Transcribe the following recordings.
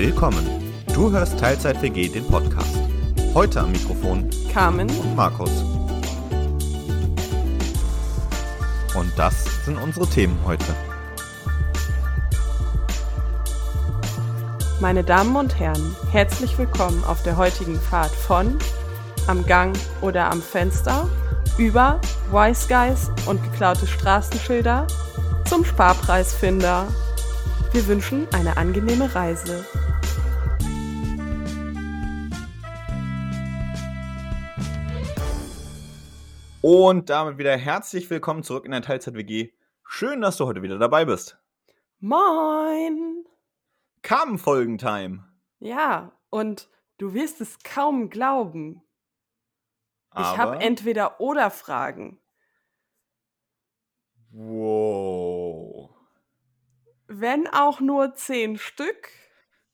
Willkommen. Du hörst Teilzeit WG, den Podcast. Heute am Mikrofon Carmen und Markus. Und das sind unsere Themen heute. Meine Damen und Herren, herzlich willkommen auf der heutigen Fahrt von am Gang oder am Fenster über Wise Guys und geklaute Straßenschilder zum Sparpreisfinder. Wir wünschen eine angenehme Reise. Und damit wieder herzlich willkommen zurück in der Teilzeit WG. Schön, dass du heute wieder dabei bist. Moin! Kam Folgentime. Ja, und du wirst es kaum glauben. Ich Aber- habe entweder oder Fragen. Wow. Wenn auch nur zehn Stück.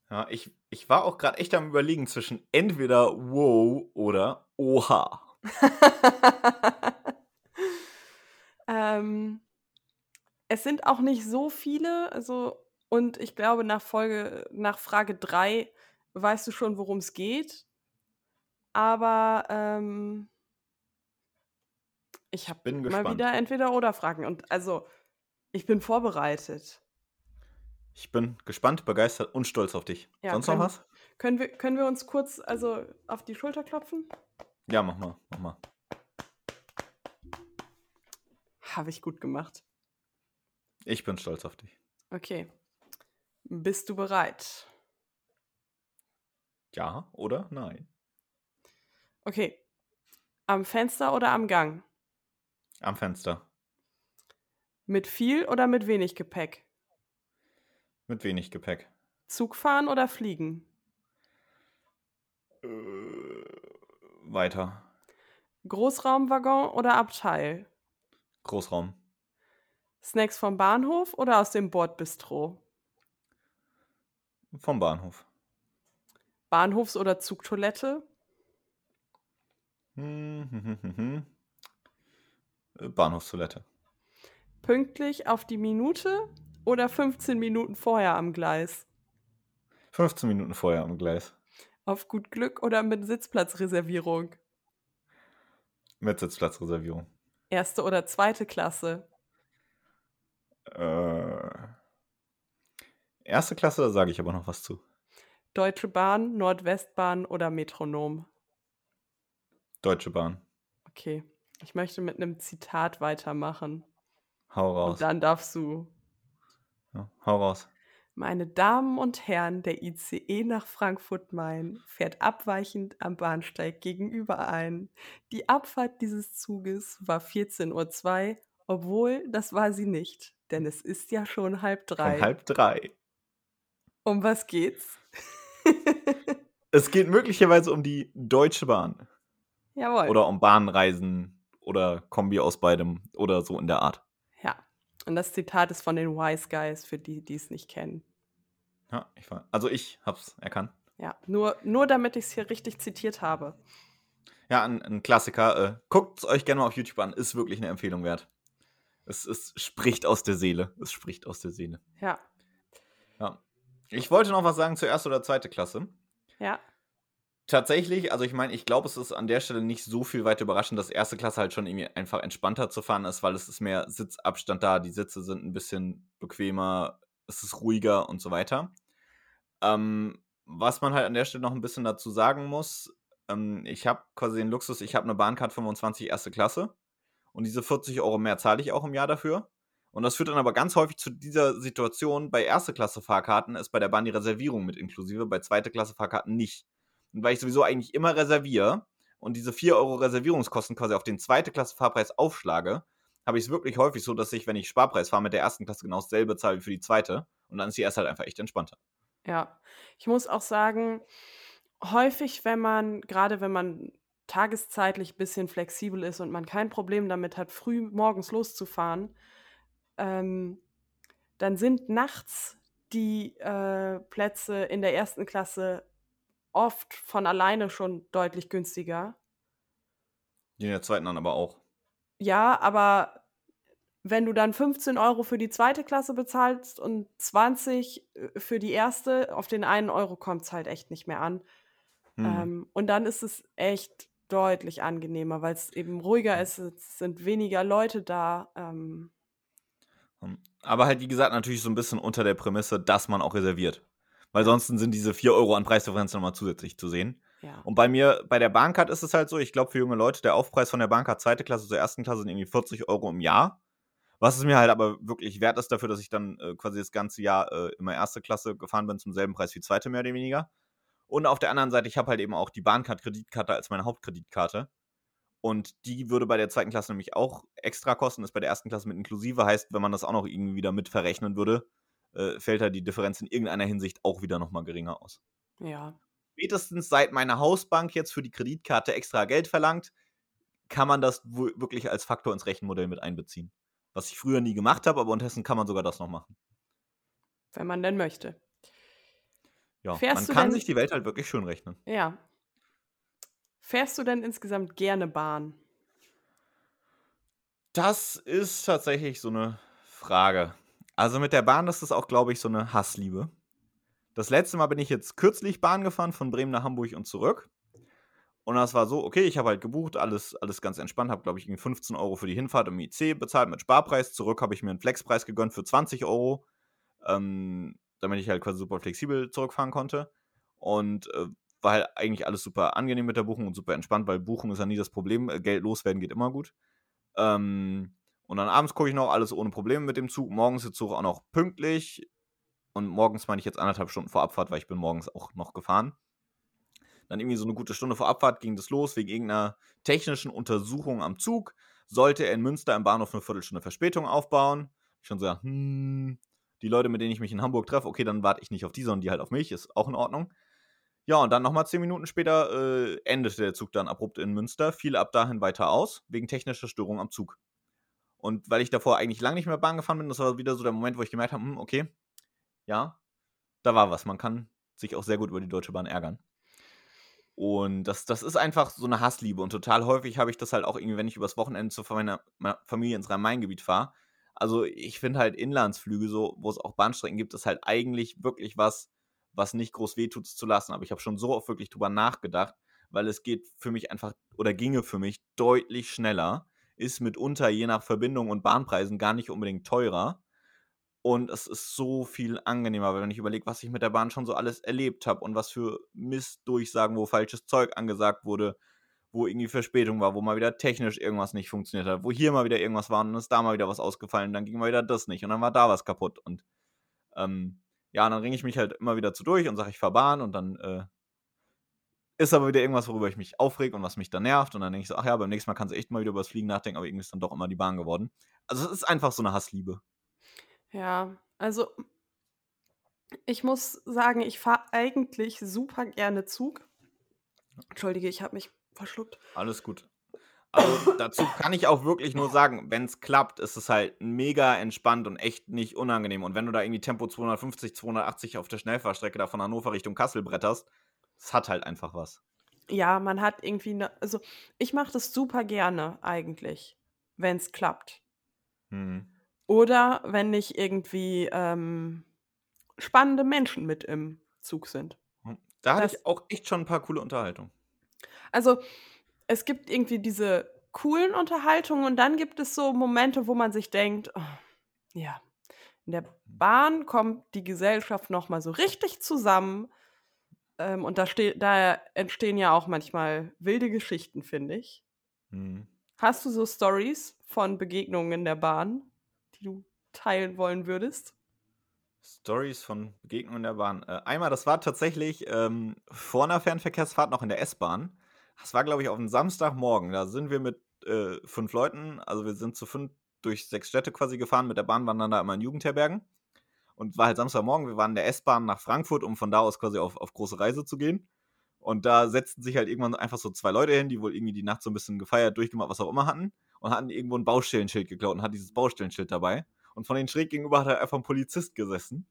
Ja, ich, ich war auch gerade echt am überlegen zwischen entweder wow oder oha. ähm, es sind auch nicht so viele, also und ich glaube nach Folge nach Frage 3 weißt du schon, worum es geht. Aber ähm, ich habe mal gespannt. wieder entweder oder Fragen und also ich bin vorbereitet. Ich bin gespannt, begeistert und stolz auf dich. Ja, Sonst noch können- was? Können wir können wir uns kurz also auf die Schulter klopfen? Ja, mach mal, mach mal. Habe ich gut gemacht. Ich bin stolz auf dich. Okay. Bist du bereit? Ja oder nein? Okay. Am Fenster oder am Gang? Am Fenster. Mit viel oder mit wenig Gepäck? Mit wenig Gepäck. Zug fahren oder fliegen? Äh, weiter. Großraumwaggon oder Abteil? Großraum. Snacks vom Bahnhof oder aus dem Bordbistro? Vom Bahnhof. Bahnhofs- oder Zugtoilette? Hm, hm, hm, hm, hm. Äh, Bahnhofstoilette. Pünktlich auf die Minute oder 15 Minuten vorher am Gleis? 15 Minuten vorher am Gleis. Auf gut Glück oder mit Sitzplatzreservierung? Mit Sitzplatzreservierung. Erste oder zweite Klasse? Äh, erste Klasse, da sage ich aber noch was zu. Deutsche Bahn, Nordwestbahn oder Metronom? Deutsche Bahn. Okay. Ich möchte mit einem Zitat weitermachen. Hau raus. Und dann darfst du Ja, hau raus. Meine Damen und Herren, der ICE nach Frankfurt-Main fährt abweichend am Bahnsteig gegenüber ein. Die Abfahrt dieses Zuges war 14.02 Uhr, obwohl das war sie nicht, denn es ist ja schon halb drei. Von halb drei. um was geht's? Es geht möglicherweise um die Deutsche Bahn. Jawohl. Oder um Bahnreisen oder Kombi aus beidem oder so in der Art. Und das Zitat ist von den Wise Guys, für die, die es nicht kennen. Ja, ich war, also ich hab's erkannt. Ja, nur, nur damit ich es hier richtig zitiert habe. Ja, ein, ein Klassiker. Äh, Guckt es euch gerne mal auf YouTube an. Ist wirklich eine Empfehlung wert. Es, es spricht aus der Seele. Es spricht aus der Seele. Ja, Ja. Ich wollte noch was sagen zur ersten oder zweiten Klasse. ja, Tatsächlich, also ich meine, ich glaube, es ist an der Stelle nicht so viel weiter überraschend, dass erste Klasse halt schon irgendwie einfach entspannter zu fahren ist, weil es ist mehr Sitzabstand da, die Sitze sind ein bisschen bequemer, es ist ruhiger und so weiter. Ähm, was man halt an der Stelle noch ein bisschen dazu sagen muss, ähm, ich habe quasi den Luxus, ich habe eine Bahncard 25 erste Klasse und diese 40 Euro mehr zahle ich auch im Jahr dafür. Und das führt dann aber ganz häufig zu dieser Situation, bei erste Klasse Fahrkarten ist bei der Bahn die Reservierung mit inklusive, bei zweite Klasse Fahrkarten nicht. Und weil ich sowieso eigentlich immer reserviere und diese 4 Euro Reservierungskosten quasi auf den zweite Klasse Fahrpreis aufschlage, habe ich es wirklich häufig so, dass ich, wenn ich Sparpreis fahre, mit der ersten Klasse genau dasselbe zahle wie für die zweite. Und dann ist die erste halt einfach echt entspannter. Ja, ich muss auch sagen, häufig, wenn man, gerade wenn man tageszeitlich ein bisschen flexibel ist und man kein Problem damit hat, früh morgens loszufahren, ähm, dann sind nachts die äh, Plätze in der ersten Klasse oft von alleine schon deutlich günstiger. In der zweiten dann aber auch. Ja, aber wenn du dann 15 Euro für die zweite Klasse bezahlst und 20 äh, für die erste, auf den einen Euro kommt es halt echt nicht mehr an. Mhm. Ähm, und dann ist es echt deutlich angenehmer, weil es eben ruhiger ist, es sind weniger Leute da. Ähm, Hm. Aber halt, wie gesagt, natürlich so ein bisschen unter der Prämisse, dass man auch reserviert. Weil sonst sind diese 4 Euro an Preisdifferenz nochmal zusätzlich zu sehen. ja. Und bei mir, bei der Bahncard ist es halt so, ich glaube, für junge Leute, der Aufpreis von der Bahncard zweite Klasse zur ersten Klasse sind irgendwie 40 Euro im Jahr. Was es mir halt aber wirklich wert ist dafür, dass ich dann äh, quasi das ganze Jahr äh, immer erste Klasse gefahren bin, zum selben Preis wie zweite, mehr oder weniger. Und auf der anderen Seite, ich habe halt eben auch die Bahncard-Kreditkarte als meine Hauptkreditkarte. Und die würde bei der zweiten Klasse nämlich auch extra kosten, ist bei der ersten Klasse mit inklusive. Heißt, wenn man das auch noch irgendwie wieder mit verrechnen würde, äh, fällt da die Differenz in irgendeiner Hinsicht auch wieder nochmal geringer aus. ja. Spätestens seit meine Hausbank jetzt für die Kreditkarte extra Geld verlangt, kann man das wirklich als Faktor ins Rechenmodell mit einbeziehen. Was ich früher nie gemacht habe, aber unterdessen kann man sogar das noch machen. Wenn man denn möchte. Ja, Fährst man kann sich die Welt halt wirklich schön rechnen. Ja. Fährst du denn insgesamt gerne Bahn? Das ist tatsächlich so eine Frage. Also mit der Bahn ist das auch, glaube ich, so eine Hassliebe. Das letzte Mal bin ich jetzt kürzlich Bahn gefahren, von Bremen nach Hamburg und zurück. Und das war so, okay, ich habe halt gebucht, alles, alles ganz entspannt, habe, glaube ich, irgendwie 15 Euro für die Hinfahrt im IC bezahlt mit Sparpreis. Zurück habe ich mir einen Flexpreis gegönnt für 20 Euro, ähm, damit ich halt quasi super flexibel zurückfahren konnte. Und äh, war halt eigentlich alles super angenehm mit der Buchung und super entspannt, weil Buchung ist ja nie das Problem. Äh, Geld loswerden geht immer gut. Ähm, und dann abends gucke ich noch, alles ohne Probleme mit dem Zug. Morgens ist der Zug auch noch pünktlich. Und morgens meine ich jetzt anderthalb Stunden vor Abfahrt, weil ich bin morgens auch noch gefahren. Dann irgendwie so eine gute Stunde vor Abfahrt ging das los, wegen irgendeiner technischen Untersuchung am Zug. Sollte er in Münster im Bahnhof eine Viertelstunde Verspätung aufbauen. Ich schon so, hm, die Leute, mit denen ich mich in Hamburg treffe, okay, dann warte ich nicht auf die, sondern die halt auf mich, ist auch in Ordnung. Ja, und dann nochmal zehn Minuten später äh, endete der Zug dann abrupt in Münster, fiel ab dahin weiter aus, wegen technischer Störung am Zug. Und weil ich davor eigentlich lange nicht mehr Bahn gefahren bin, das war wieder so der Moment, wo ich gemerkt habe, hm, okay, ja, da war was. Man kann sich auch sehr gut über die Deutsche Bahn ärgern. Und das, das ist einfach so eine Hassliebe. Und total häufig habe ich das halt auch irgendwie, wenn ich übers Wochenende zu meiner meiner Familie ins Rhein-Main-Gebiet fahre. Also ich finde halt Inlandsflüge, so, wo es auch Bahnstrecken gibt, ist halt eigentlich wirklich was, was nicht groß wehtut es zu lassen. Aber ich habe schon so oft wirklich drüber nachgedacht, weil es geht für mich einfach oder ginge für mich deutlich schneller, ist mitunter je nach Verbindung und Bahnpreisen gar nicht unbedingt teurer. Und es ist so viel angenehmer, weil wenn ich überlege, was ich mit der Bahn schon so alles erlebt habe und was für Mistdurchsagen, wo falsches Zeug angesagt wurde, wo irgendwie Verspätung war, wo mal wieder technisch irgendwas nicht funktioniert hat, wo hier mal wieder irgendwas war und dann ist da mal wieder was ausgefallen, dann ging mal wieder das nicht und dann war da was kaputt. Und ähm, ja, dann ringe ich mich halt immer wieder zu durch und sage, ich fahre Bahn und dann äh, ist aber wieder irgendwas, worüber ich mich aufreg und was mich dann nervt. Und dann denke ich so, ach ja, beim nächsten Mal kannst du echt mal wieder über das Fliegen nachdenken, aber irgendwie ist dann doch immer die Bahn geworden. Also es ist einfach so eine Hassliebe. Ja, also ich muss sagen, ich fahre eigentlich super gerne Zug. Entschuldige, ich habe mich verschluckt. Alles gut. Also dazu kann ich auch wirklich nur sagen, wenn es klappt, ist es halt mega entspannt und echt nicht unangenehm. Und wenn du da irgendwie Tempo 250, 280 auf der Schnellfahrstrecke da von Hannover Richtung Kassel bretterst, es hat halt einfach was. Ja, man hat irgendwie, ne, also ich mache das super gerne eigentlich, wenn es klappt. Hm. Oder wenn nicht irgendwie ähm, spannende Menschen mit im Zug sind. Da hatte Das- ich auch echt schon ein paar coole Unterhaltungen. Also es gibt irgendwie diese coolen Unterhaltungen und dann gibt es so Momente, wo man sich denkt, oh, ja, in der Bahn kommt die Gesellschaft noch mal so richtig zusammen ähm, und da, ste da entstehen ja auch manchmal wilde Geschichten, finde ich. Hm. Hast du so Stories von Begegnungen in der Bahn, die du teilen wollen würdest? Stories von Begegnungen in der Bahn. Äh, einmal, das war tatsächlich ähm, vor einer Fernverkehrsfahrt noch in der S-Bahn. Das war, glaube ich, auf einem Samstagmorgen. Da sind wir mit äh, fünf Leuten, also wir sind zu fünf durch sechs Städte quasi gefahren. Mit der Bahn waren dann da immer in Jugendherbergen. Und war halt Samstagmorgen, wir waren in der S-Bahn nach Frankfurt, um von da aus quasi auf, auf große Reise zu gehen. Und da setzten sich halt irgendwann einfach so zwei Leute hin, die wohl irgendwie die Nacht so ein bisschen gefeiert, durchgemacht, was auch immer hatten. Und hatten irgendwo ein Baustellenschild geklaut und hatten dieses Baustellenschild dabei. Und von den schräg gegenüber hat halt einfach ein Polizist gesessen.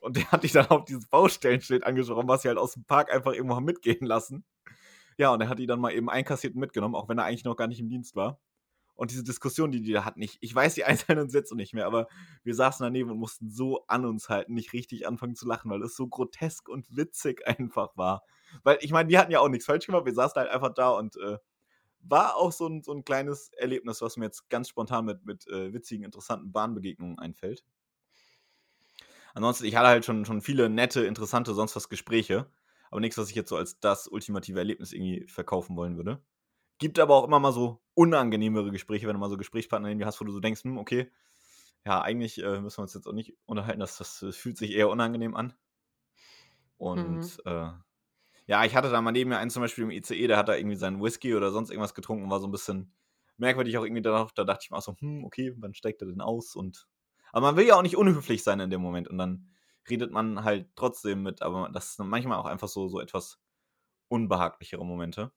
Und der hat dich dann auf dieses Baustellenschild angesprochen, was sie halt aus dem Park einfach irgendwo haben mitgehen lassen. Ja, und er hat die dann mal eben einkassiert und mitgenommen, auch wenn er eigentlich noch gar nicht im Dienst war. Und diese Diskussion, die die da hatten, ich, ich weiß die einzelnen Sätze nicht mehr, aber wir saßen daneben und mussten so an uns halten, nicht richtig anfangen zu lachen, weil es so grotesk und witzig einfach war. Weil ich meine, wir hatten ja auch nichts falsch gemacht, wir saßen halt einfach da und äh, war auch so ein, so ein kleines Erlebnis, was mir jetzt ganz spontan mit, mit äh, witzigen, interessanten Bahnbegegnungen einfällt. Ansonsten, ich hatte halt schon, schon viele nette, interessante, sonst was Gespräche. Aber nichts, was ich jetzt so als das ultimative Erlebnis irgendwie verkaufen wollen würde. Gibt aber auch immer mal so unangenehmere Gespräche, wenn du mal so Gesprächspartner irgendwie hast, wo du so denkst, hm, okay, ja, eigentlich äh, müssen wir uns jetzt auch nicht unterhalten, das, das, das fühlt sich eher unangenehm an. Und mhm. äh, ja, ich hatte da mal neben mir einen zum Beispiel im ICE, der hat da irgendwie seinen Whisky oder sonst irgendwas getrunken und war so ein bisschen merkwürdig auch irgendwie danach. Da dachte ich mir auch so, hm, okay, wann steigt er denn aus? Und aber man will ja auch nicht unhöflich sein in dem Moment und dann redet man halt trotzdem mit, aber das sind manchmal auch einfach so, so etwas unbehaglichere Momente.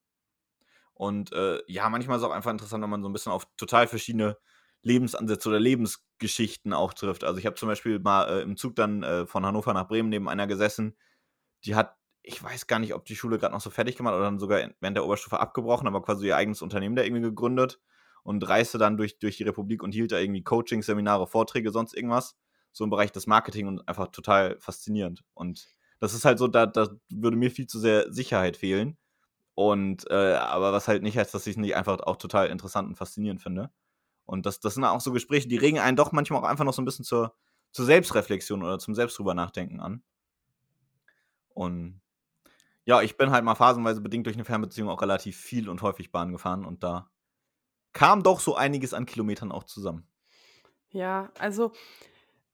Und äh, ja, manchmal ist es auch einfach interessant, wenn man so ein bisschen auf total verschiedene Lebensansätze oder Lebensgeschichten auch trifft. Also ich habe zum Beispiel mal äh, im Zug dann äh, von Hannover nach Bremen neben einer gesessen, die hat, ich weiß gar nicht, ob die Schule gerade noch so fertig gemacht oder dann sogar während der Oberstufe abgebrochen, aber quasi ihr eigenes Unternehmen da irgendwie gegründet und reiste dann durch, durch die Republik und hielt da irgendwie Coaching, Seminare, Vorträge, sonst irgendwas. So im Bereich des Marketing und einfach total faszinierend. Und das ist halt so, da, da würde mir viel zu sehr Sicherheit fehlen. Und äh, aber was halt nicht heißt, dass ich es nicht einfach auch total interessant und faszinierend finde. Und das, das sind auch so Gespräche, die regen einen doch manchmal auch einfach noch so ein bisschen zur, zur Selbstreflexion oder zum Selbst nachdenken an. Und ja, ich bin halt mal phasenweise bedingt durch eine Fernbeziehung auch relativ viel und häufig Bahn gefahren und da kam doch so einiges an Kilometern auch zusammen. Ja, also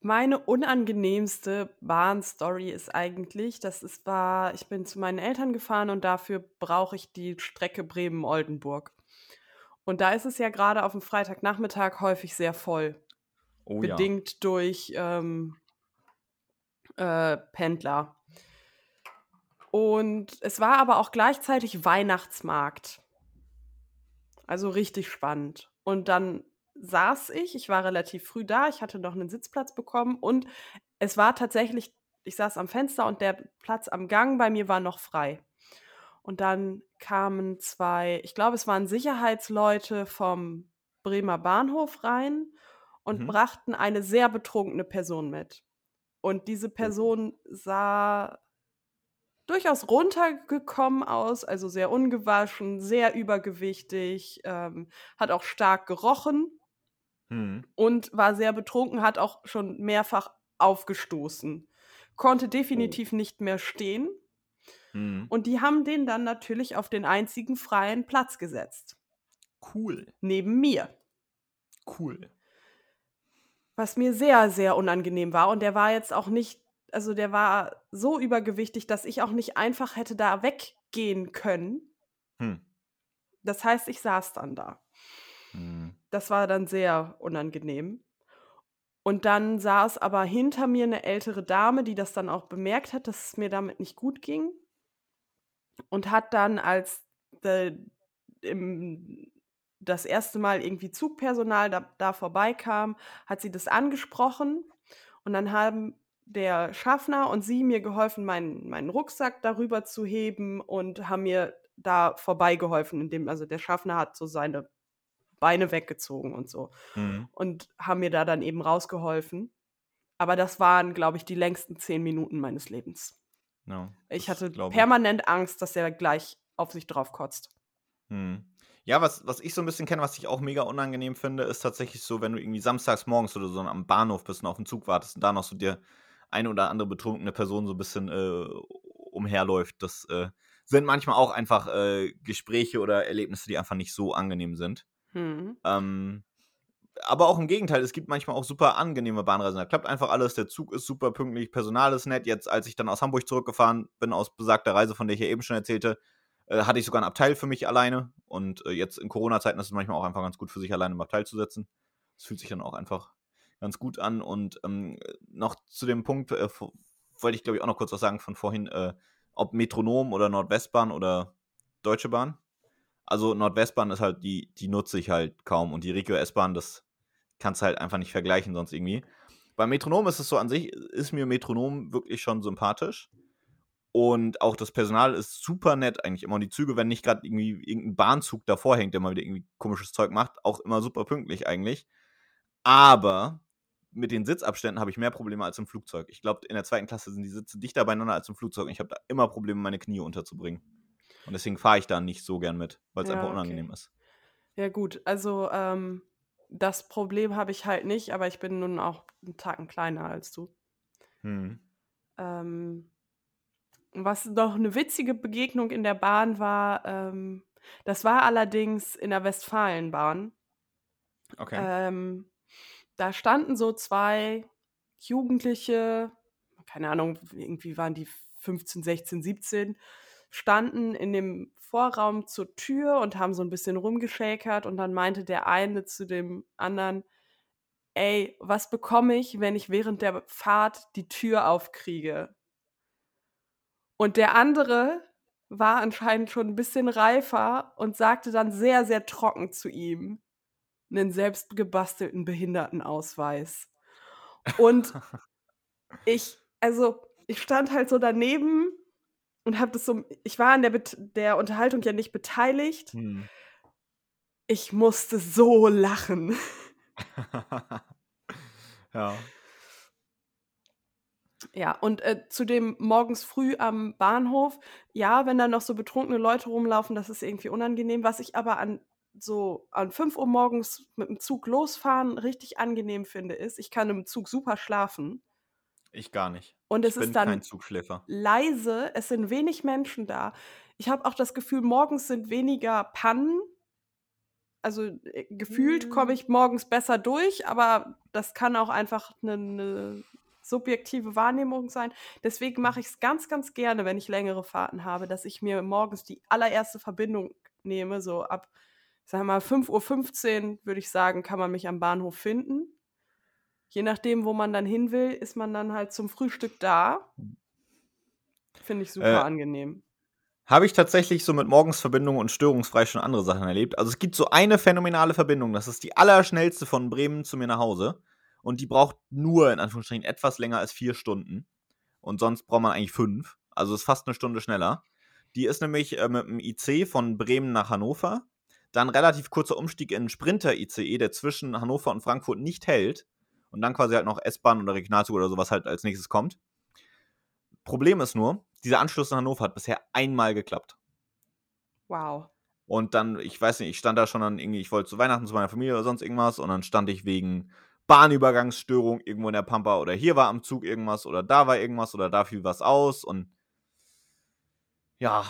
meine unangenehmste Bahnstory ist eigentlich, das ist war ich bin zu meinen Eltern gefahren und dafür brauche ich die Strecke Bremen-Oldenburg. Und da ist es ja gerade auf dem Freitagnachmittag häufig sehr voll. Oh ja. Bedingt durch, ähm, äh, Pendler. Und es war aber auch gleichzeitig Weihnachtsmarkt. Also richtig spannend. Und dann saß ich, ich war relativ früh da, ich hatte noch einen Sitzplatz bekommen und es war tatsächlich, ich saß am Fenster und der Platz am Gang bei mir war noch frei. Und dann kamen zwei, ich glaube, es waren Sicherheitsleute vom Bremer Bahnhof rein und mhm. brachten eine sehr betrunkene Person mit. Und diese oh. Person sah durchaus runtergekommen aus, also sehr ungewaschen, sehr übergewichtig, ähm, hat auch stark gerochen mhm. und war sehr betrunken, hat auch schon mehrfach aufgestoßen. Konnte oh. definitiv oh. nicht mehr stehen. Mhm. Und die haben den dann natürlich auf den einzigen freien Platz gesetzt. Cool. Neben mir. Cool. Was mir sehr, sehr unangenehm war. Und der war jetzt auch nicht, also der war so übergewichtig, dass ich auch nicht einfach hätte da weggehen können. Hm. Das heißt, ich saß dann da. Hm. Das war dann sehr unangenehm. Und dann saß aber hinter mir eine ältere Dame, die das dann auch bemerkt hat, dass es mir damit nicht gut ging. Und hat dann, als de, im, das erste Mal irgendwie Zugpersonal da, da vorbeikam, hat sie das angesprochen. Und dann haben der Schaffner und sie mir geholfen, meinen, meinen Rucksack darüber zu heben und haben mir da vorbeigeholfen, indem, also der Schaffner hat so seine Beine weggezogen und so. Mhm. Und haben mir da dann eben rausgeholfen. Aber das waren, glaube ich, die längsten zehn Minuten meines Lebens. No, ich hatte permanent Angst, dass er gleich auf sich drauf kotzt. Mhm. Ja, was, was ich so ein bisschen kenne, was ich auch mega unangenehm finde, ist tatsächlich so, wenn du irgendwie samstags morgens oder so am Bahnhof bist und auf den Zug wartest und da noch so dir eine oder andere betrunkene Person so ein bisschen äh, umherläuft. Das äh, sind manchmal auch einfach äh, Gespräche oder Erlebnisse, die einfach nicht so angenehm sind. Mhm. Ähm, aber auch im Gegenteil, es gibt manchmal auch super angenehme Bahnreisen. Da klappt einfach alles, der Zug ist super pünktlich, Personal ist nett. Jetzt, als ich dann aus Hamburg zurückgefahren bin, aus besagter Reise, von der ich ja eben schon erzählte, äh, hatte ich sogar ein Abteil für mich alleine. Und äh, jetzt in Corona-Zeiten ist es manchmal auch einfach ganz gut für sich alleine im Abteil zu setzen. Das fühlt sich dann auch einfach ganz gut an. Und ähm, noch zu dem Punkt, äh, wollte ich glaube ich auch noch kurz was sagen von vorhin, äh, ob Metronom oder Nordwestbahn oder Deutsche Bahn. Also Nordwestbahn ist halt, die, die nutze ich halt kaum. Und die Regio S-Bahn, das kannst du halt einfach nicht vergleichen sonst irgendwie. Bei Metronom ist es so an sich, ist mir Metronom wirklich schon sympathisch. Und auch das Personal ist super nett eigentlich immer. Und die Züge, wenn nicht gerade irgendwie irgendein Bahnzug davor hängt, der mal wieder irgendwie komisches Zeug macht, auch immer super pünktlich eigentlich. Aber mit den Sitzabständen habe ich mehr Probleme als im Flugzeug. Ich glaube, in der zweiten Klasse sind die Sitze dichter beieinander als im Flugzeug. Und ich habe da immer Probleme, meine Knie unterzubringen. Und deswegen fahre ich da nicht so gern mit, weil es Ja, einfach okay. unangenehm ist. Ja, gut, also ähm, das Problem habe ich halt nicht, aber ich bin nun auch einen Tacken kleiner als du. Hm. Ähm, was noch eine witzige Begegnung in der Bahn war, ähm, das war allerdings in der Westfalenbahn. Okay. Ähm, da standen so zwei Jugendliche, keine Ahnung, irgendwie waren die 15, 16, 17, standen in dem Vorraum zur Tür und haben so ein bisschen rumgeschäkert und dann meinte der eine zu dem anderen, ey, was bekomme ich, wenn ich während der Fahrt die Tür aufkriege? Und der andere war anscheinend schon ein bisschen reifer und sagte dann sehr, sehr trocken zu ihm, einen selbst gebastelten Behindertenausweis. Und ich, also, ich stand halt so daneben und habe das so, ich war an der, Bet der Unterhaltung ja nicht beteiligt. Hm. Ich musste so lachen. ja. Ja, und äh, zu dem morgens früh am Bahnhof, ja, wenn da noch so betrunkene Leute rumlaufen, das ist irgendwie unangenehm. Was ich aber an so an 5 Uhr morgens mit dem Zug losfahren richtig angenehm finde, ist, ich kann im Zug super schlafen. Ich gar nicht. Und es ich bin ist dann kein Zugschläfer. leise, es sind wenig Menschen da. Ich habe auch das Gefühl, morgens sind weniger Pannen. Also äh, gefühlt komme Mhm. ich morgens besser durch, aber das kann auch einfach eine, eine subjektive Wahrnehmung sein. Deswegen mache ich es ganz, ganz gerne, wenn ich längere Fahrten habe, dass ich mir morgens die allererste Verbindung nehme. So ab, sagen wir mal, 5.15 Uhr würde ich sagen, kann man mich am Bahnhof finden. Je nachdem, wo man dann hin will, ist man dann halt zum Frühstück da. Finde ich super Äh, angenehm. Habe ich tatsächlich so mit Morgensverbindungen und störungsfrei schon andere Sachen erlebt. Also es gibt so eine phänomenale Verbindung, das ist die allerschnellste von Bremen zu mir nach Hause. Und die braucht nur, in Anführungsstrichen, etwas länger als vier Stunden. Und sonst braucht man eigentlich fünf. Also ist fast eine Stunde schneller. Die ist nämlich äh, mit dem IC von Bremen nach Hannover. Dann relativ kurzer Umstieg in einen Sprinter-ICE, der zwischen Hannover und Frankfurt nicht hält. Und dann quasi halt noch S-Bahn oder Regionalzug oder sowas halt als nächstes kommt. Problem ist nur, dieser Anschluss in Hannover hat bisher einmal geklappt. Wow. Und dann, ich weiß nicht, ich stand da schon dann irgendwie, ich wollte zu Weihnachten zu meiner Familie oder sonst irgendwas und dann stand ich wegen Bahnübergangsstörung irgendwo in der Pampa oder hier war am Zug irgendwas oder da war irgendwas oder da fiel was aus und ja,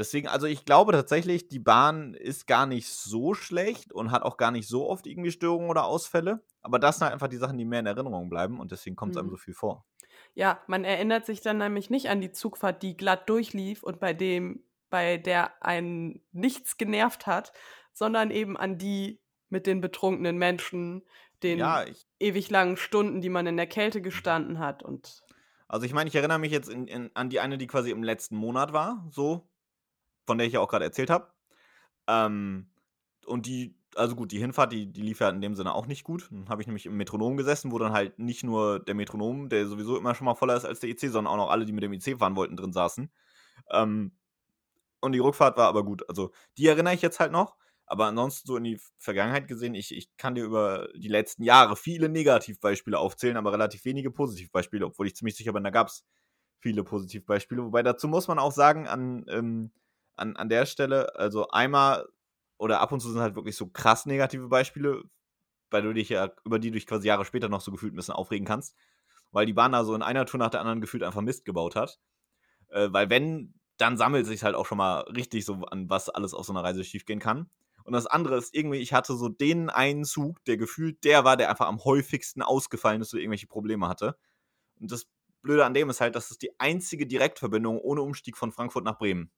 deswegen, also ich glaube tatsächlich, die Bahn ist gar nicht so schlecht und hat auch gar nicht so oft irgendwie Störungen oder Ausfälle, aber das sind halt einfach die Sachen, die mehr in Erinnerung bleiben und deswegen kommt es einem Mhm. so viel vor. Ja, man erinnert sich dann nämlich nicht an die Zugfahrt, die glatt durchlief und bei dem, bei der einen nichts genervt hat, sondern eben an die mit den betrunkenen Menschen, den Ja, ewig langen Stunden, die man in der Kälte gestanden hat und Also ich meine, ich erinnere mich jetzt in, in, an die eine, die quasi im letzten Monat war, so, von der ich ja auch gerade erzählt habe. Ähm, und die, also gut, die Hinfahrt, die, die lief ja in dem Sinne auch nicht gut. Dann habe ich nämlich im Metronom gesessen, wo dann halt nicht nur der Metronom, der sowieso immer schon mal voller ist als der IC, sondern auch noch alle, die mit dem IC fahren wollten, drin saßen. Ähm, und die Rückfahrt war aber gut. Also die erinnere ich jetzt halt noch. Aber ansonsten so in die Vergangenheit gesehen, ich, ich kann dir über die letzten Jahre viele Negativbeispiele aufzählen, aber relativ wenige Positivbeispiele, obwohl ich ziemlich sicher bin, da gab es viele Positivbeispiele. Wobei dazu muss man auch sagen, an, ähm, an, an der Stelle, also einmal oder ab und zu sind halt wirklich so krass negative Beispiele, weil du dich ja, über die du dich quasi Jahre später noch so gefühlt ein bisschen aufregen kannst, weil die Bahn da so in einer Tour nach der anderen gefühlt einfach Mist gebaut hat. Äh, weil wenn, dann sammelt sich halt auch schon mal richtig so an, was alles auf so einer Reise schiefgehen kann. Und das andere ist irgendwie, ich hatte so den einen Zug, der gefühlt der war, der einfach am häufigsten ausgefallen ist oder irgendwelche Probleme hatte. Und das Blöde an dem ist halt, das ist die einzige Direktverbindung ohne Umstieg von Frankfurt nach Bremen.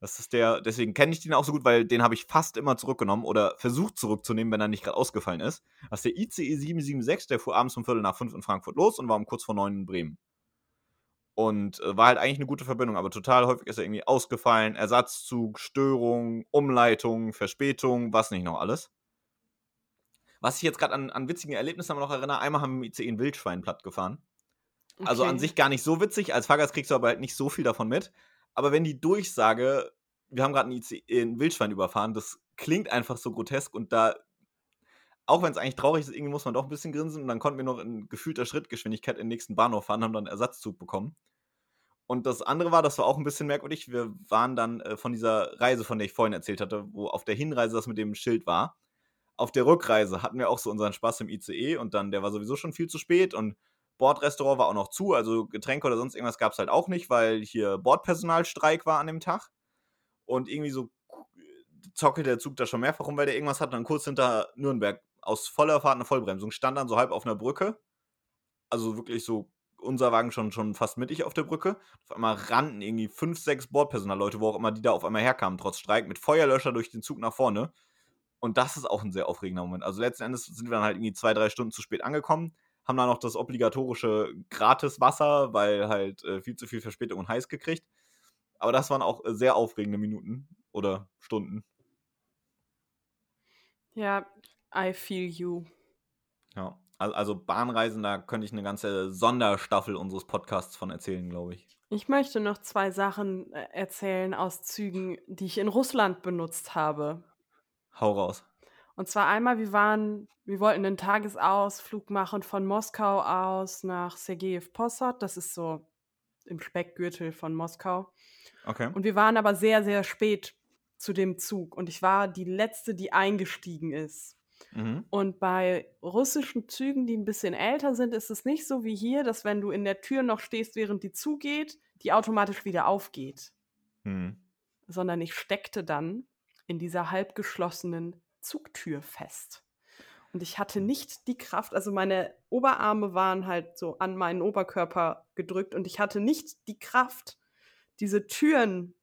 Das ist der, deswegen kenne ich den auch so gut, weil den habe ich fast immer zurückgenommen oder versucht zurückzunehmen, wenn er nicht gerade ausgefallen ist. Das ist der ICE 776, der fuhr abends um Viertel nach fünf in Frankfurt los und war um kurz vor neun in Bremen. Und äh, war halt eigentlich eine gute Verbindung, aber total häufig ist er irgendwie ausgefallen. Ersatzzug, Störung, Umleitung, Verspätung, was nicht noch alles. Was ich jetzt gerade an, an witzigen Erlebnissen noch erinnere, einmal haben wir im ICE ein Wildschwein platt gefahren. Also an Okay. sich gar nicht so witzig. Als Fahrgast kriegst du aber halt nicht so viel davon mit. Aber wenn die Durchsage, wir haben gerade ein, ein Wildschwein überfahren, das klingt einfach so grotesk und da, auch wenn es eigentlich traurig ist, irgendwie muss man doch ein bisschen grinsen und dann konnten wir noch in gefühlter Schrittgeschwindigkeit in den nächsten Bahnhof fahren, haben dann einen Ersatzzug bekommen. Und das andere war, das war auch ein bisschen merkwürdig. Wir waren dann äh, von dieser Reise, von der ich vorhin erzählt hatte, wo auf der Hinreise das mit dem Schild war. Auf der Rückreise hatten wir auch so unseren Spaß im ICE und dann, der war sowieso schon viel zu spät und Bordrestaurant war auch noch zu, also Getränke oder sonst irgendwas gab es halt auch nicht, weil hier Bordpersonalstreik war an dem Tag. Und irgendwie so zockelt der Zug da schon mehrfach rum, weil der irgendwas hat. Dann kurz hinter Nürnberg aus voller Fahrt eine Vollbremsung, stand dann so halb auf einer Brücke. Also wirklich so unser Wagen schon, schon fast mittig auf der Brücke. Auf einmal rannten irgendwie fünf, sechs Bordpersonalleute, wo auch immer die da auf einmal herkamen, trotz Streik, mit Feuerlöscher durch den Zug nach vorne. Und das ist auch ein sehr aufregender Moment. Also letzten Endes sind wir dann halt irgendwie zwei, drei Stunden zu spät angekommen, haben dann noch das obligatorische Gratiswasser, weil halt äh, viel zu viel Verspätung und heiß gekriegt. Aber das waren auch äh, sehr aufregende Minuten oder Stunden. Ja, I feel you. Ja. Al- Also Bahnreisen, da könnte ich eine ganze Sonderstaffel unseres Podcasts von erzählen, glaube ich. Ich möchte noch zwei Sachen äh, erzählen aus Zügen, die ich in Russland benutzt habe. Hau raus. Und zwar einmal, wir waren, wir wollten einen Tagesausflug machen von Moskau aus nach Sergejew Posad. Das ist so im Speckgürtel von Moskau. Okay. Und wir waren aber sehr, sehr spät zu dem Zug. Und ich war die letzte, die eingestiegen ist. Mhm. Und bei russischen Zügen, die ein bisschen älter sind, ist es nicht so wie hier, dass wenn du in der Tür noch stehst, während die zugeht, die automatisch wieder aufgeht. Hm. Sondern ich steckte dann in dieser halbgeschlossenen Zugtür fest. Und ich hatte nicht die Kraft, also meine Oberarme waren halt so an meinen Oberkörper gedrückt und ich hatte nicht die Kraft, diese Türen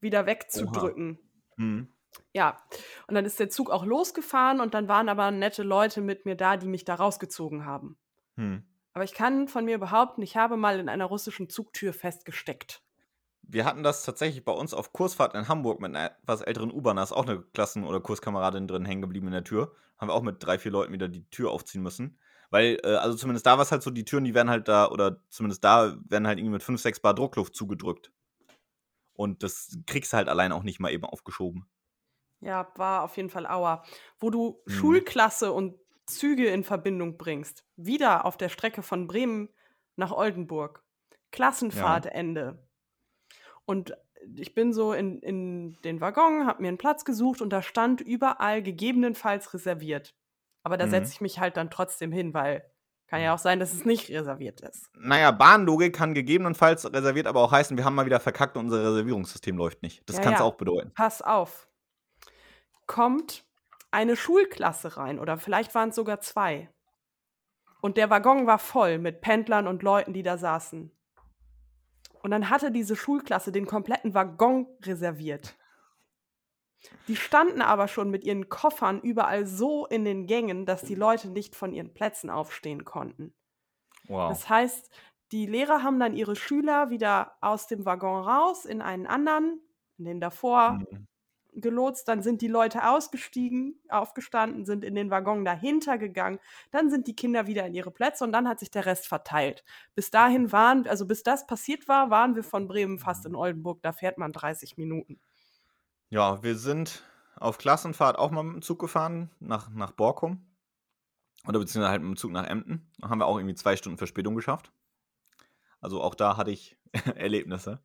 wieder wegzudrücken. Hm. Ja, und dann ist der Zug auch losgefahren und dann waren aber nette Leute mit mir da, die mich da rausgezogen haben. Hm. Aber ich kann von mir behaupten, ich habe mal in einer russischen Zugtür festgesteckt. Wir hatten das tatsächlich bei uns auf Kursfahrt in Hamburg mit einer etwas älteren U-Bahn. Da ist auch eine Klassen- oder Kurskameradin drin hängen geblieben in der Tür. Haben wir auch mit drei, vier Leuten wieder die Tür aufziehen müssen. Weil, äh, also zumindest da war es halt so, die Türen, die werden halt da, oder zumindest da werden halt irgendwie mit 5, 6 Bar Druckluft zugedrückt. Und das kriegst du halt allein auch nicht mal eben aufgeschoben. Ja, war auf jeden Fall Aua. Wo du Mhm. Schulklasse und Züge in Verbindung bringst. Wieder auf der Strecke von Bremen nach Oldenburg. Klassenfahrtende. Und ich bin so in, in den Waggon, habe mir einen Platz gesucht und da stand überall gegebenenfalls reserviert. Aber da Mhm. setze ich mich halt dann trotzdem hin, weil kann ja auch sein, dass es nicht reserviert ist. Naja, Bahnlogik kann gegebenenfalls reserviert aber auch heißen, wir haben mal wieder verkackt und unser Reservierungssystem läuft nicht. Das Ja, kann es ja. auch bedeuten. Pass auf. Kommt eine Schulklasse rein oder vielleicht waren es sogar zwei. Und der Waggon war voll mit Pendlern und Leuten, die da saßen. Und dann hatte diese Schulklasse den kompletten Waggon reserviert. Die standen aber schon mit ihren Koffern überall so in den Gängen, dass die Leute nicht von ihren Plätzen aufstehen konnten. Wow. Das heißt, die Lehrer haben dann ihre Schüler wieder aus dem Waggon raus in einen anderen, in den davor Mhm. Gelotst, dann sind die Leute ausgestiegen, aufgestanden, sind in den Waggon dahinter gegangen, dann sind die Kinder wieder in ihre Plätze und dann hat sich der Rest verteilt. Bis dahin waren, also bis das passiert war, waren wir von Bremen fast in Oldenburg, da fährt man 30 Minuten. Ja, wir sind auf Klassenfahrt auch mal mit dem Zug gefahren, nach, nach Borkum. Oder beziehungsweise halt mit dem Zug nach Emden. Da haben wir auch irgendwie zwei Stunden Verspätung geschafft. Also auch da hatte ich Erlebnisse.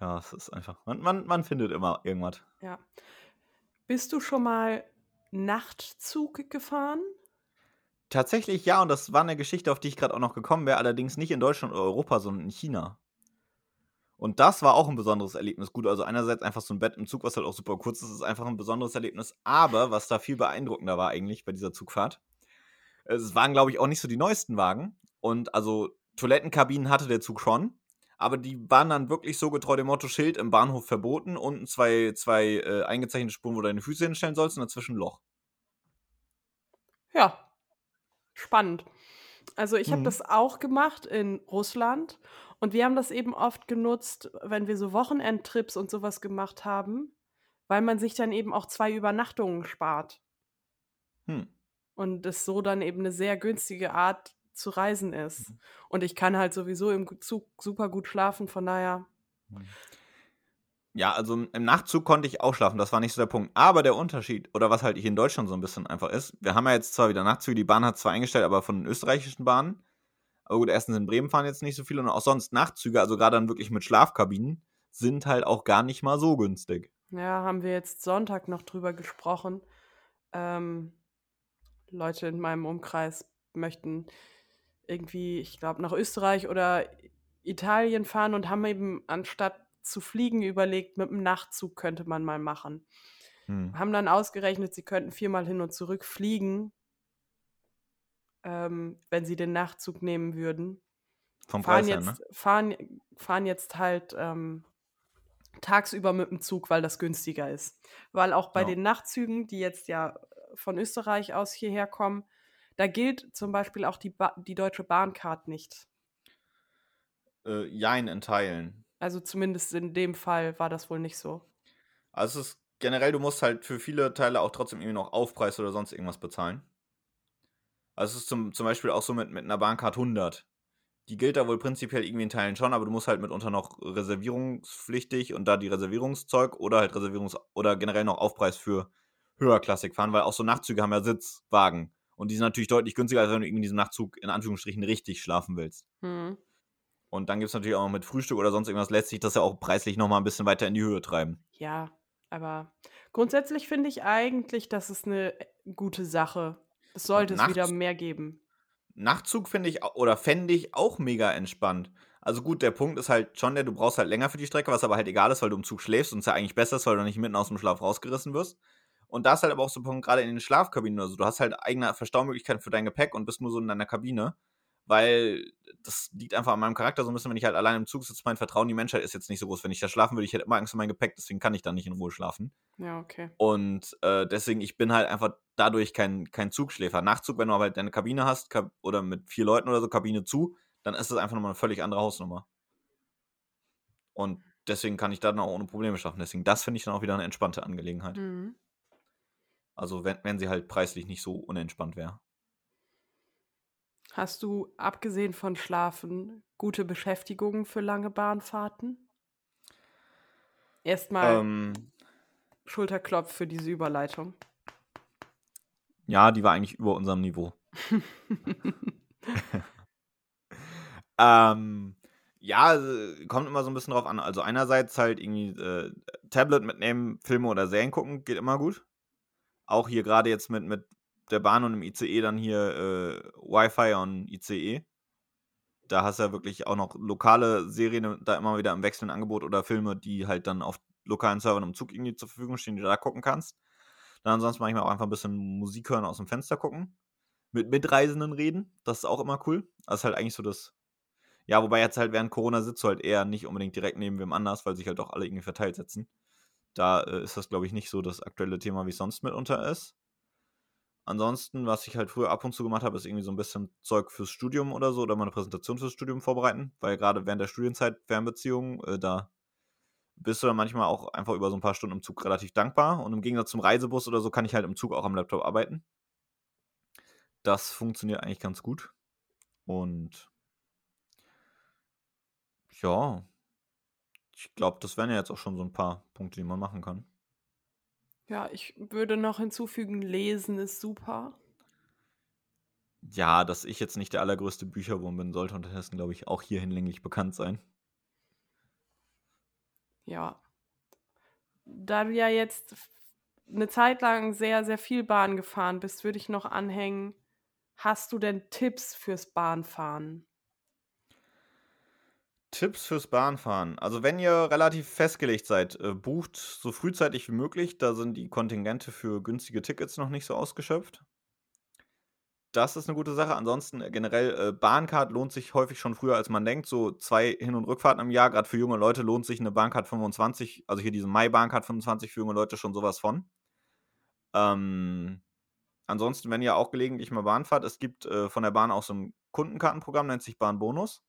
Ja, es ist einfach. Man, man, man findet immer irgendwas. Ja. Bist du schon mal Nachtzug gefahren? Tatsächlich ja, und das war eine Geschichte, auf die ich gerade auch noch gekommen wäre, allerdings nicht in Deutschland oder Europa, sondern in China. Und das war auch ein besonderes Erlebnis. Gut, also einerseits einfach so ein Bett im Zug, was halt auch super kurz ist, ist einfach ein besonderes Erlebnis. Aber was da viel beeindruckender war eigentlich bei dieser Zugfahrt, es waren, glaube ich, auch nicht so die neuesten Wagen. Und also Toilettenkabinen hatte der Zug schon. Aber die waren dann wirklich so getreu dem Motto Schild im Bahnhof verboten. Unten zwei, zwei äh, eingezeichnete Spuren, wo du deine Füße hinstellen sollst und dazwischen ein Loch. Ja, spannend. Also ich habe Mhm. das auch gemacht in Russland und wir haben das eben oft genutzt, wenn wir so Wochenendtrips und sowas gemacht haben, weil man sich dann eben auch zwei Übernachtungen spart Hm. und es so dann eben eine sehr günstige Art zu reisen ist. Mhm. Und ich kann halt sowieso im Zug super gut schlafen, von daher. Mhm. Ja, also im Nachtzug konnte ich auch schlafen, das war nicht so der Punkt. Aber der Unterschied, oder was halt hier in Deutschland so ein bisschen einfach ist, wir haben ja jetzt zwar wieder Nachtzüge, die Bahn hat zwar eingestellt, aber von den österreichischen Bahnen. Aber gut, erstens in Bremen fahren jetzt nicht so viele und auch sonst Nachtzüge, also gerade dann wirklich mit Schlafkabinen, sind halt auch gar nicht mal so günstig. Ja, haben wir jetzt Sonntag noch drüber gesprochen. Ähm, Leute in meinem Umkreis möchten irgendwie, ich glaube, nach Österreich oder Italien fahren und haben eben anstatt zu fliegen überlegt, mit dem Nachtzug könnte man mal machen. Hm. Haben dann ausgerechnet, sie könnten viermal hin und zurück fliegen, ähm, wenn sie den Nachtzug nehmen würden. Vom fahren Preis jetzt, her, ne? fahren, fahren jetzt halt ähm, tagsüber mit dem Zug, weil das günstiger ist. Weil auch bei ja. den Nachtzügen, die jetzt ja von Österreich aus hierher kommen, da gilt zum Beispiel auch die, ba die deutsche Bahncard nicht. Äh, jein, in Teilen. Also zumindest in dem Fall war das wohl nicht so. Also es ist generell, du musst halt für viele Teile auch trotzdem irgendwie noch Aufpreis oder sonst irgendwas bezahlen. Also es ist zum, zum Beispiel auch so mit, mit einer Bahncard 100. Die gilt da wohl prinzipiell irgendwie in Teilen schon, aber du musst halt mitunter noch reservierungspflichtig und da die Reservierungszeug oder halt Reservierungs- oder generell noch Aufpreis für höherklassig fahren, weil auch so Nachtzüge haben ja Sitzwagen. Und die sind natürlich deutlich günstiger, als wenn du irgendwie in diesem Nachtzug in Anführungsstrichen richtig schlafen willst. Hm. Und dann gibt es natürlich auch noch mit Frühstück oder sonst irgendwas, lässt sich das ja auch preislich nochmal ein bisschen weiter in die Höhe treiben. Ja, aber grundsätzlich finde ich eigentlich, das ist eine gute Sache. Es sollte es wieder mehr geben. Nachtzug finde ich oder fände ich auch mega entspannt. Also gut, der Punkt ist halt schon der, du brauchst halt länger für die Strecke, was aber halt egal ist, weil du im Zug schläfst und es ja eigentlich besser ist, weil du nicht mitten aus dem Schlaf rausgerissen wirst. Und da ist halt aber auch so ein Punkt, gerade in den Schlafkabinen oder so, du hast halt eigene Verstaumöglichkeiten für dein Gepäck und bist nur so in deiner Kabine weil das liegt einfach an meinem Charakter so ein bisschen, wenn ich halt allein im Zug sitze, mein Vertrauen in die Menschheit ist jetzt nicht so groß. Wenn ich da schlafen würde, ich hätte immer Angst um mein Gepäck, deswegen kann ich da nicht in Ruhe schlafen. Ja, okay. Und äh, deswegen, ich bin halt einfach dadurch kein, kein Zugschläfer. Nachzug, wenn du aber halt deine Kabine hast oder mit vier Leuten oder so Kabine zu, dann ist das einfach nochmal eine völlig andere Hausnummer. Und deswegen kann ich da dann auch ohne Probleme schaffen. Deswegen, das finde ich dann auch wieder eine entspannte Angelegenheit. Mhm. Also, wenn, wenn sie halt preislich nicht so unentspannt wäre. Hast du, abgesehen von Schlafen, gute Beschäftigungen für lange Bahnfahrten? Erstmal ähm, Schulterklopf für diese Überleitung. Ja, die war eigentlich über unserem Niveau. ähm, ja, kommt immer so ein bisschen drauf an. Also einerseits halt irgendwie äh, Tablet mitnehmen, Filme oder Serien gucken, geht immer gut. Auch hier gerade jetzt mit, mit der Bahn und im ICE dann hier äh, Wi-Fi und ICE. Da hast du ja wirklich auch noch lokale Serien da immer wieder im wechselnden Angebot oder Filme, die halt dann auf lokalen Servern im Zug irgendwie zur Verfügung stehen, die du da gucken kannst. Dann ansonsten manchmal auch einfach ein bisschen Musik hören, aus dem Fenster gucken. Mit Mitreisenden reden, das ist auch immer cool. Das ist halt eigentlich so das. Ja, wobei jetzt halt während Corona sitzt du halt eher nicht unbedingt direkt neben wem anders, weil sich halt auch alle irgendwie verteilt sitzen. Da äh, ist das, glaube ich, nicht so das aktuelle Thema, wie es sonst mitunter ist. Ansonsten, was ich halt früher ab und zu gemacht habe, ist irgendwie so ein bisschen Zeug fürs Studium oder so oder mal eine Präsentation fürs Studium vorbereiten, weil gerade während der Studienzeit Fernbeziehungen, äh, da bist du dann manchmal auch einfach über so ein paar Stunden im Zug relativ dankbar und im Gegensatz zum Reisebus oder so kann ich halt im Zug auch am Laptop arbeiten. Das funktioniert eigentlich ganz gut und ja, ich glaube, das wären ja jetzt auch schon so ein paar Punkte, die man machen kann. Ja, ich würde noch hinzufügen, lesen ist super. Ja, dass ich jetzt nicht der allergrößte Bücherwurm bin, sollte unterdessen, glaube ich, auch hier hinlänglich bekannt sein. Ja. Da du ja jetzt eine Zeit lang sehr, sehr viel Bahn gefahren bist, würde ich noch anhängen, hast du denn Tipps fürs Bahnfahren? Tipps fürs Bahnfahren. Also wenn ihr relativ festgelegt seid, äh, bucht so frühzeitig wie möglich. Da sind die Kontingente für günstige Tickets noch nicht so ausgeschöpft. Das ist eine gute Sache. Ansonsten äh, generell äh, Bahncard lohnt sich häufig schon früher, als man denkt. So zwei Hin- und Rückfahrten im Jahr. Gerade für junge Leute lohnt sich eine Bahncard 25, also hier diese Mai-Bahncard 25 für junge Leute schon sowas von. Ähm, ansonsten, wenn ihr auch gelegentlich mal Bahn fahrt, es gibt äh, von der Bahn auch so ein Kundenkartenprogramm, nennt sich Bahnbonus.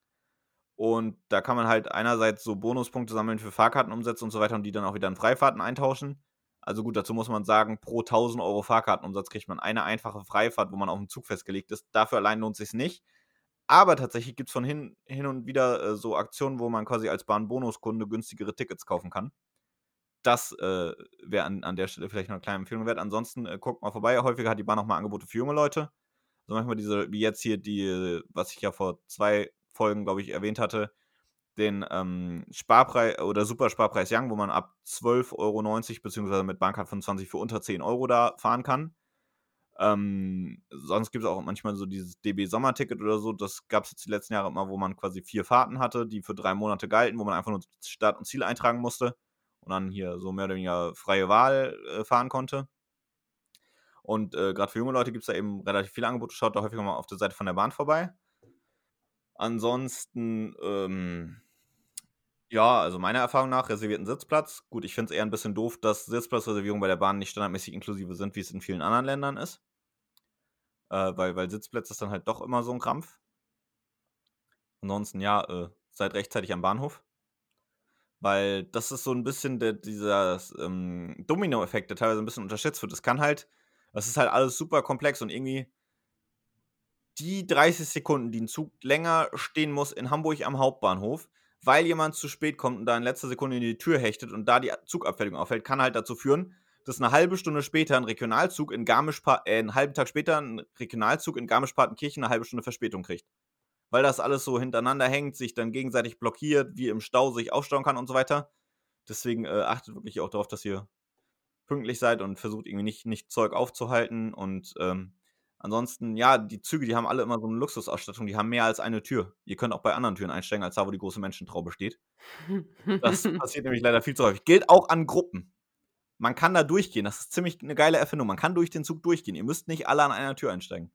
Und da kann man halt einerseits so Bonuspunkte sammeln für Fahrkartenumsätze und so weiter und die dann auch wieder in Freifahrten eintauschen. Also gut, dazu muss man sagen, pro 1000 Euro Fahrkartenumsatz kriegt man eine einfache Freifahrt, wo man auf dem Zug festgelegt ist. Dafür allein lohnt sich nicht. aber tatsächlich gibt es von hin, hin und wieder äh, so Aktionen, wo man quasi als Bahnbonuskunde günstigere Tickets kaufen kann. Das äh, wäre an, an der Stelle vielleicht noch eine kleine Empfehlung wert. Ansonsten äh, guckt mal vorbei. Häufiger hat die Bahn auch mal Angebote für junge Leute. Also manchmal diese, wie jetzt hier die, was ich ja vor zwei Folgen, glaube ich, erwähnt hatte, den ähm, Sparpreis oder Supersparpreis Young, wo man ab 12,90 Euro beziehungsweise mit Bahncard 25 für unter 10 Euro da fahren kann. Ähm, sonst gibt es auch manchmal so dieses DB Sommerticket oder so. Das gab es jetzt die letzten Jahre immer, wo man quasi vier Fahrten hatte, die für drei Monate galten, wo man einfach nur Start und Ziel eintragen musste und dann hier so mehr oder weniger freie Wahl äh, fahren konnte. Und äh, gerade für junge Leute gibt es da eben relativ viele Angebote. Schaut da häufiger mal auf der Seite von der Bahn vorbei. Ansonsten, ähm, ja, also meiner Erfahrung nach reservierten Sitzplatz. Gut, ich finde es eher ein bisschen doof, dass Sitzplatzreservierungen bei der Bahn nicht standardmäßig inklusive sind, wie es in vielen anderen Ländern ist äh, weil, weil Sitzplätze ist dann halt doch immer so ein Krampf. Ansonsten, ja, äh, seid rechtzeitig am Bahnhof. Weil das ist so ein bisschen der, dieser ähm, Domino-Effekt, der teilweise ein bisschen unterschätzt wird. Es kann halt, das ist halt alles super komplex und irgendwie die 30 Sekunden, die ein Zug länger stehen muss in Hamburg am Hauptbahnhof, weil jemand zu spät kommt und da in letzter Sekunde in die Tür hechtet und da die Zugabfertigung auffällt, kann halt dazu führen, dass eine halbe Stunde später ein Regionalzug in Garmisch, äh, einen halben Tag später ein Regionalzug in Garmisch-Partenkirchen eine halbe Stunde Verspätung kriegt. Weil das alles so hintereinander hängt, sich dann gegenseitig blockiert, wie im Stau sich aufstauen kann und so weiter. Deswegen äh, achtet wirklich auch darauf, dass ihr pünktlich seid und versucht irgendwie nicht, nicht Zeug aufzuhalten. Und ähm, ansonsten, ja, die Züge, die haben alle immer so eine Luxusausstattung, die haben mehr als eine Tür. Ihr könnt auch bei anderen Türen einsteigen, als da, wo die große Menschentraube steht. Das passiert nämlich leider viel zu häufig. Gilt auch an Gruppen man kann da durchgehen. Das ist ziemlich eine geile Erfindung. Man kann durch den Zug durchgehen. Ihr müsst nicht alle an einer Tür einsteigen.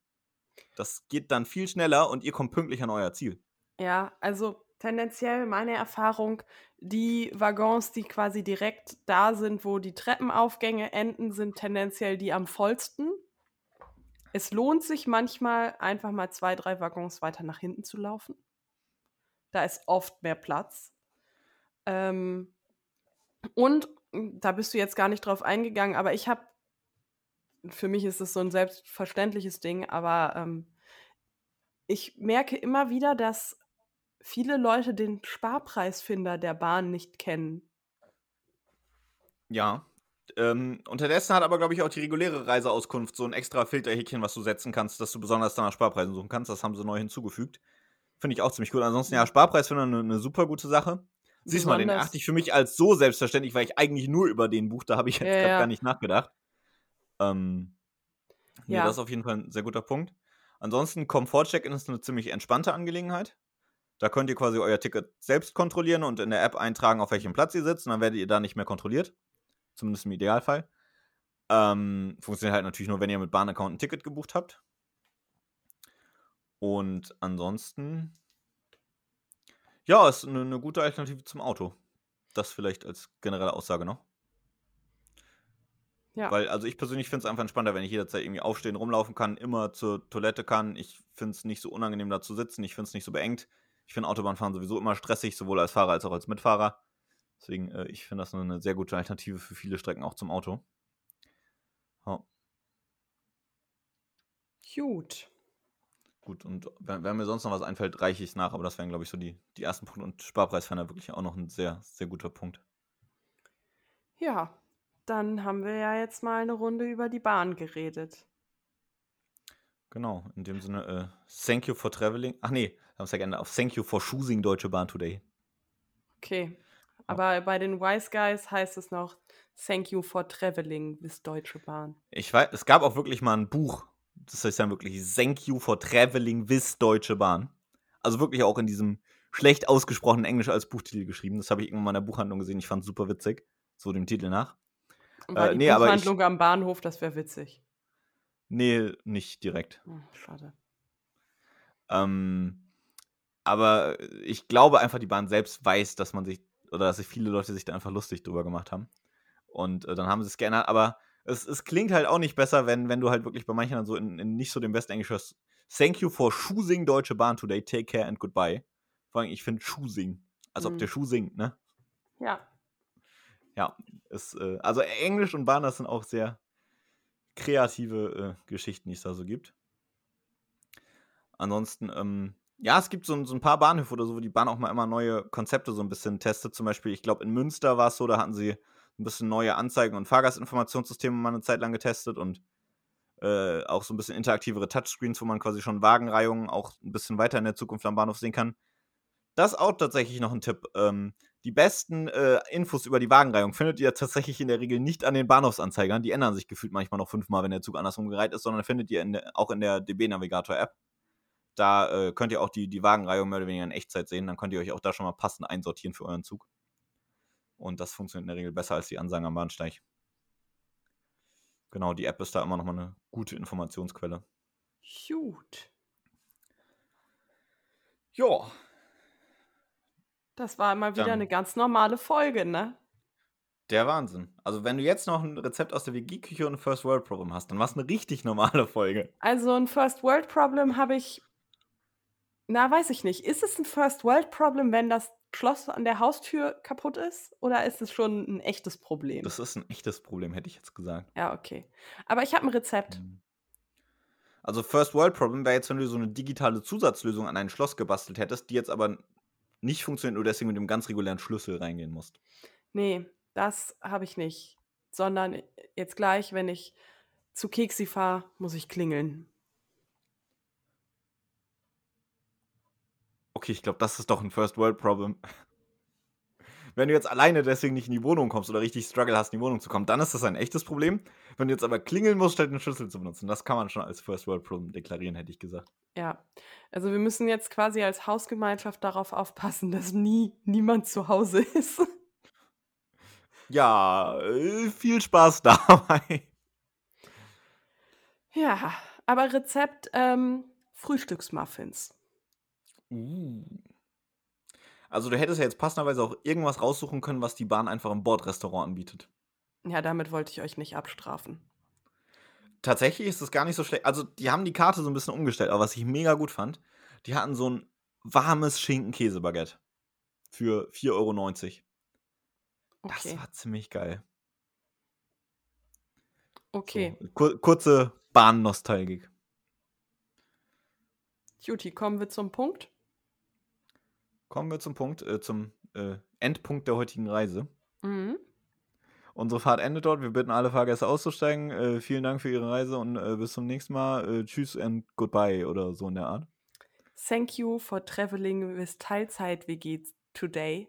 Das geht dann viel schneller und ihr kommt pünktlich an euer Ziel. Ja, also tendenziell meine Erfahrung, die Waggons, die quasi direkt da sind, wo die Treppenaufgänge enden, sind tendenziell die am vollsten. Es lohnt sich manchmal, einfach mal zwei, drei Waggons weiter nach hinten zu laufen. Da ist oft mehr Platz. Ähm, und da bist du jetzt gar nicht drauf eingegangen, aber ich habe, für mich ist es so ein selbstverständliches Ding, aber ähm, ich merke immer wieder, dass viele Leute den Sparpreisfinder der Bahn nicht kennen. Ja. Ähm, unterdessen hat aber, glaube ich, auch die reguläre Reiseauskunft so ein extra Filterhäkchen, was du setzen kannst, dass du besonders danach Sparpreisen suchen kannst. Das haben sie neu hinzugefügt. Finde ich auch ziemlich gut. Ansonsten, ja, Sparpreisfinder eine ne super gute Sache. Siehst du mal, den achte ich für mich als so selbstverständlich, weil ich eigentlich nur über den buche. Da habe ich jetzt ja, ja. gar nicht nachgedacht. Ähm, nee, ja. das ist auf jeden Fall ein sehr guter Punkt. Ansonsten, Komfort-Check-In ist eine ziemlich entspannte Angelegenheit. Da könnt ihr quasi euer Ticket selbst kontrollieren und in der App eintragen, auf welchem Platz ihr sitzt. Und dann werdet ihr da nicht mehr kontrolliert. Zumindest im Idealfall. Ähm, funktioniert halt natürlich nur, wenn ihr mit Bahnaccount ein Ticket gebucht habt. Und ansonsten ja, ist eine, eine gute Alternative zum Auto. Das vielleicht als generelle Aussage noch. Ja. Weil, also ich persönlich finde es einfach entspannter, wenn ich jederzeit irgendwie aufstehen, rumlaufen kann, immer zur Toilette kann. Ich finde es nicht so unangenehm, da zu sitzen. Ich finde es nicht so beengt. Ich finde Autobahnfahren sowieso immer stressig, sowohl als Fahrer als auch als Mitfahrer. Deswegen, äh, ich finde das eine sehr gute Alternative für viele Strecken auch zum Auto. Ja. Gut. Gut, und wenn, wenn, mir sonst noch was einfällt, reiche ich es nach, aber das wären, glaube ich, so die, die ersten Punkte. Und Sparpreisfender wirklich auch noch ein sehr, sehr guter Punkt. Ja, dann haben wir ja jetzt mal eine Runde über die Bahn geredet. Genau, in dem Sinne, äh, thank you for traveling. Ach nee, haben es ja gerne auf thank you for choosing Deutsche Bahn today. Okay, aber bei den Wise Guys heißt es noch thank you for traveling with Deutsche Bahn. Ich weiß, es gab auch wirklich mal ein Buch das heißt dann wirklich Thank you for traveling with Deutsche Bahn. Also wirklich auch in diesem schlecht ausgesprochenen Englisch als Buchtitel geschrieben. Das habe ich irgendwann mal in der Buchhandlung gesehen. Ich fand es super witzig. So dem Titel nach. War äh, die nee, Buchhandlung ich, am Bahnhof, das wäre witzig. Nee, nicht direkt. Oh, schade. Ähm, aber ich glaube einfach, die Bahn selbst weiß, dass man sich, oder dass sich viele Leute sich da einfach lustig drüber gemacht haben. Und äh, dann haben sie es geändert. Aber es, es klingt halt auch nicht besser, wenn, wenn du halt wirklich bei manchen dann so in, in nicht so dem besten Englisch hörst. Thank you for choosing Deutsche Bahn today. Take care and goodbye. Vor allem, ich finde choosing. Als ob mhm. der Schuh singt, ne? Ja. Ja, ist, äh, also Englisch und Bahn, das sind auch sehr kreative äh, Geschichten, die es da so gibt. Ansonsten, ähm, Ja, es gibt so, so ein paar Bahnhöfe oder so, wo die Bahn auch mal immer neue Konzepte so ein bisschen testet. Zum Beispiel, ich glaube, in Münster war es so, da hatten sie ein bisschen neue Anzeigen- und Fahrgastinformationssysteme mal eine Zeit lang getestet und äh, auch so ein bisschen interaktivere Touchscreens, wo man quasi schon Wagenreihungen auch ein bisschen weiter in der Zukunft am Bahnhof sehen kann. Das ist auch tatsächlich noch ein Tipp. Ähm, die besten äh, Infos über die Wagenreihung findet ihr tatsächlich in der Regel nicht an den Bahnhofsanzeigern. Die ändern sich gefühlt manchmal noch fünfmal, wenn der Zug andersrum gereiht ist, sondern findet ihr in der, auch in der DB-Navigator-App. Da äh, könnt ihr auch die, die Wagenreihung mehr oder weniger in Echtzeit sehen. Dann könnt ihr euch auch da schon mal passend einsortieren für euren Zug. Und das funktioniert in der Regel besser als die Ansagen am Bahnsteig. Genau, die App ist da immer noch mal eine gute Informationsquelle. Gut. Ja. Das war mal wieder Dann- eine ganz normale Folge, ne? Der Wahnsinn. Also, wenn du jetzt noch ein Rezept aus der WG-Küche und ein First World Problem hast, dann war es eine richtig normale Folge. Also ein First World Problem habe ich. Na, weiß ich nicht. Ist es ein First World Problem, wenn das Schloss an der Haustür kaputt ist? Oder ist es schon ein echtes Problem? Das ist ein echtes Problem, hätte ich jetzt gesagt. ja, okay. Aber ich habe ein Rezept. Also, First World Problem wäre jetzt, wenn du so eine digitale Zusatzlösung an ein Schloss gebastelt hättest, die jetzt aber nicht funktioniert, nur deswegen mit dem ganz regulären Schlüssel reingehen musst. Nee, das habe ich nicht. Sondern jetzt gleich, wenn ich zu Keksi fahre, muss ich klingeln. Okay, ich glaube, das ist doch ein First World Problem. Wenn du jetzt alleine deswegen nicht in die Wohnung kommst oder richtig Struggle hast, in die Wohnung zu kommen, dann ist das ein echtes Problem. Wenn du jetzt aber klingeln musst, statt den Schlüssel zu benutzen, das kann man schon als First World Problem deklarieren, hätte ich gesagt. Ja, also wir müssen jetzt quasi als Hausgemeinschaft darauf aufpassen, dass nie niemand zu Hause ist. Ja, äh, viel Spaß dabei. Ja, aber Rezept ähm, Frühstücksmuffins. Uh. Also du hättest ja jetzt passenderweise auch irgendwas raussuchen können, was die Bahn einfach im Bordrestaurant anbietet. Ja, damit wollte ich euch nicht abstrafen. Tatsächlich ist es gar nicht so schlecht. Also die haben die Karte so ein bisschen umgestellt, aber was ich mega gut fand, die hatten so ein warmes Schinken-Käse-Baguette für 4,90 Euro. Das Okay. war ziemlich geil. Okay. So, kur kurze Bahnnostalgik. Juti, kommen wir zum Punkt. Kommen wir zum Punkt, äh, zum äh, Endpunkt der heutigen Reise. Mhm. Unsere Fahrt endet dort. Wir bitten alle Fahrgäste auszusteigen. Äh, vielen Dank für Ihre Reise und äh, bis zum nächsten Mal. Äh, tschüss and goodbye oder so in der Art. Thank you for traveling with Teilzeit WG today.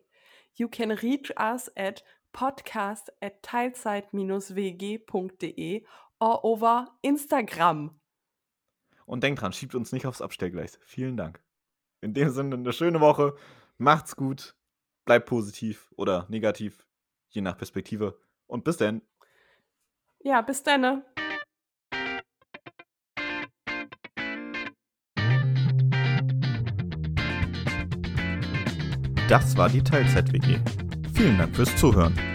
You can reach us at podcast at teilzeit-wg.de or over Instagram. Und denkt dran, schiebt uns nicht aufs Abstellgleis. Vielen Dank. In dem Sinne, eine schöne Woche. Macht's gut. Bleibt positiv oder negativ, je nach Perspektive. Und bis dann. Ja, bis dann. Das war die Teilzeit-WG. Vielen Dank fürs Zuhören.